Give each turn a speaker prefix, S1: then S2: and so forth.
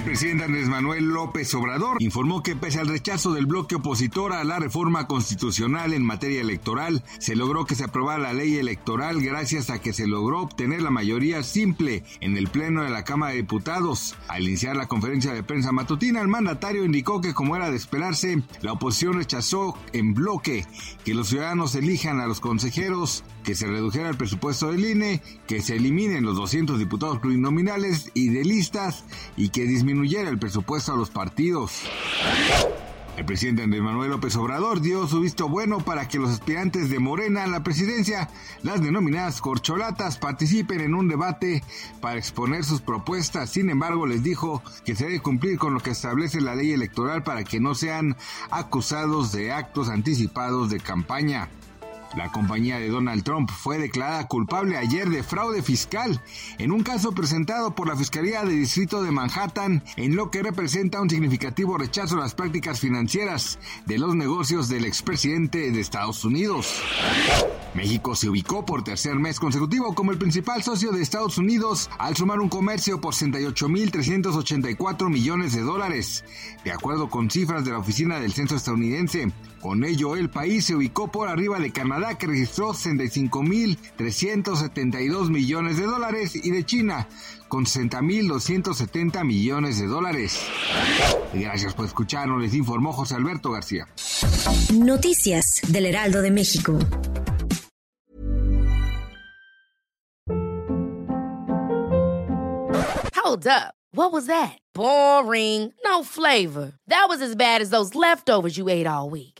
S1: El presidente Andrés Manuel López Obrador informó que pese al rechazo del bloque opositor a la reforma constitucional en materia electoral, se logró que se aprobara la ley electoral gracias a que se logró obtener la mayoría simple en el Pleno de la Cámara de Diputados. Al iniciar la conferencia de prensa matutina, el mandatario indicó que como era de esperarse, la oposición rechazó en bloque que los ciudadanos elijan a los consejeros, que se redujera el presupuesto del INE, que se eliminen los 200 diputados plurinominales y de listas y que el presupuesto a los partidos. El presidente Andrés Manuel López Obrador dio su visto bueno para que los aspirantes de Morena a la presidencia, las denominadas corcholatas, participen en un debate para exponer sus propuestas. Sin embargo, les dijo que se debe cumplir con lo que establece la ley electoral para que no sean acusados de actos anticipados de campaña. La compañía de Donald Trump fue declarada culpable ayer de fraude fiscal en un caso presentado por la Fiscalía de Distrito de Manhattan en lo que representa un significativo rechazo a las prácticas financieras de los negocios del expresidente de Estados Unidos. México se ubicó por tercer mes consecutivo como el principal socio de Estados Unidos al sumar un comercio por 68.384 millones de dólares, de acuerdo con cifras de la Oficina del Censo estadounidense. Con ello, el país se ubicó por arriba de Canadá, que registró 65.372 millones de dólares, y de China, con 60.270 millones de dólares. Gracias por escucharnos, les informó José Alberto García.
S2: Noticias del Heraldo de México.
S3: Hold up. What was that? Boring. No flavor. That was as bad as those leftovers you ate all week.